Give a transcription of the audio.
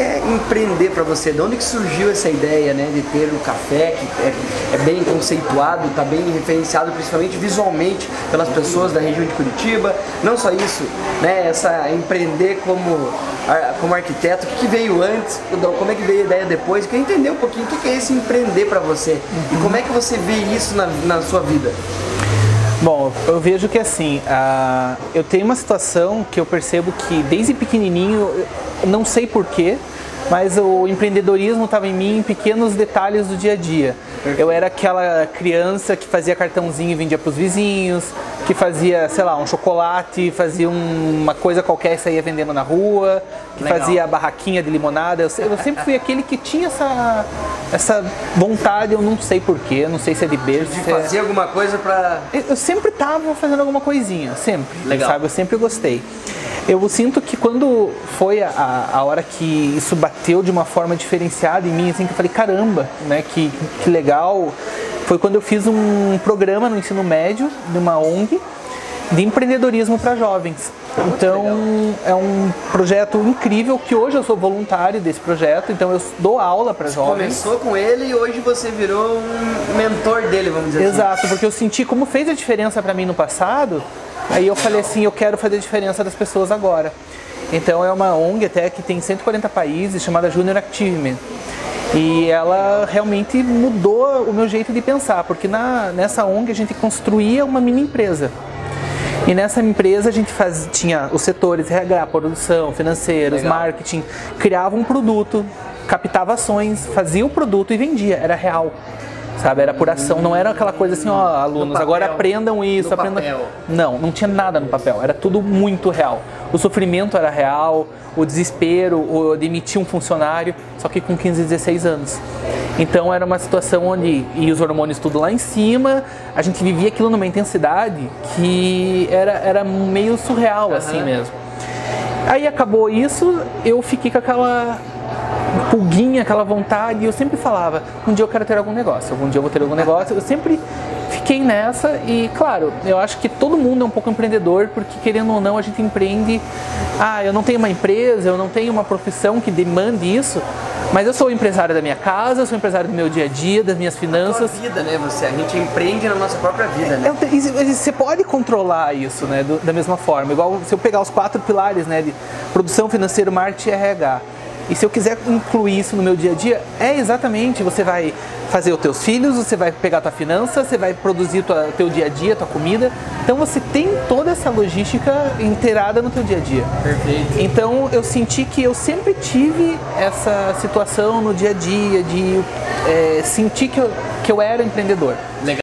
é empreender para você? De onde que surgiu essa ideia, né, de ter o café que é, é bem conceituado, está bem referenciado, principalmente visualmente pelas pessoas da região de Curitiba? Não só isso, né, essa empreender como como arquiteto, o que, veio antes, como é que veio a ideia depois? Eu queria entender um pouquinho o que, que é esse empreender para você e como é que você vê isso na, na sua vida. Bom, eu vejo que assim, uh, eu tenho uma situação que eu percebo que desde pequenininho, não sei porquê, mas o empreendedorismo estava em mim em pequenos detalhes do dia a dia. Eu era aquela criança que fazia cartãozinho e vendia para os vizinhos, que fazia, sei lá, um chocolate, fazia um, uma coisa qualquer e saía vendendo na rua, que Legal. fazia a barraquinha de limonada. Eu, eu, sempre fui aquele que tinha essa, essa vontade, eu não sei porquê, não sei se é de berço. De fazer é... alguma coisa para. Eu, eu sempre estava fazendo alguma coisinha, sempre. Legal. Sabe? Eu sempre gostei. Eu sinto que quando foi a, a hora que isso bateu de uma forma diferenciada em mim, assim, que eu falei, caramba, né, que, que legal, foi quando eu fiz um programa no ensino médio, de uma ONG, de empreendedorismo para jovens. Então é um projeto incrível que hoje eu sou voluntário desse projeto, então eu dou aula para jovens. Começou com ele e hoje você virou um mentor dele, vamos dizer Exato, assim. Exato, porque eu senti como fez a diferença para mim no passado Aí eu falei assim, eu quero fazer a diferença das pessoas agora. Então é uma ONG até que tem 140 países, chamada Junior Achievement. E ela realmente mudou o meu jeito de pensar, porque na, nessa ONG a gente construía uma mini empresa. E nessa empresa a gente faz, tinha os setores RH, produção, financeiros, Legal. marketing, criava um produto, captava ações, fazia o produto e vendia, era real sabe? Era por ação, não era aquela coisa assim, ó, alunos, agora aprendam isso, aprendam. Papel. Não, não tinha nada no papel, era tudo muito real. O sofrimento era real, o desespero, o demitir um funcionário, só que com 15, 16 anos. Então era uma situação onde e os hormônios tudo lá em cima, a gente vivia aquilo numa intensidade que era, era meio surreal uhum. assim mesmo. Aí acabou isso, eu fiquei com aquela pulguinha, aquela vontade. E eu sempre falava: um dia eu quero ter algum negócio, algum dia eu vou ter algum negócio. Eu sempre fiquei nessa e, claro, eu acho que todo mundo é um pouco empreendedor, porque querendo ou não, a gente empreende. Ah, eu não tenho uma empresa, eu não tenho uma profissão que demande isso, mas eu sou empresário da minha casa, eu sou empresário do meu dia a dia, das minhas finanças. A vida, né? Você, a gente empreende na nossa própria vida, né? É, você pode controlar isso, né? Do, da mesma forma. Igual se eu pegar os quatro pilares, né? De produção, financeiro, marketing e RH. E se eu quiser incluir isso no meu dia a dia, é exatamente, você vai fazer os teus filhos, você vai pegar a tua finança, você vai produzir o teu dia a dia, tua comida. Então você tem toda essa logística inteirada no teu dia a dia. Perfeito. Então eu senti que eu sempre tive essa situação no dia a dia de é, sentir que eu, que eu era empreendedor. Legal.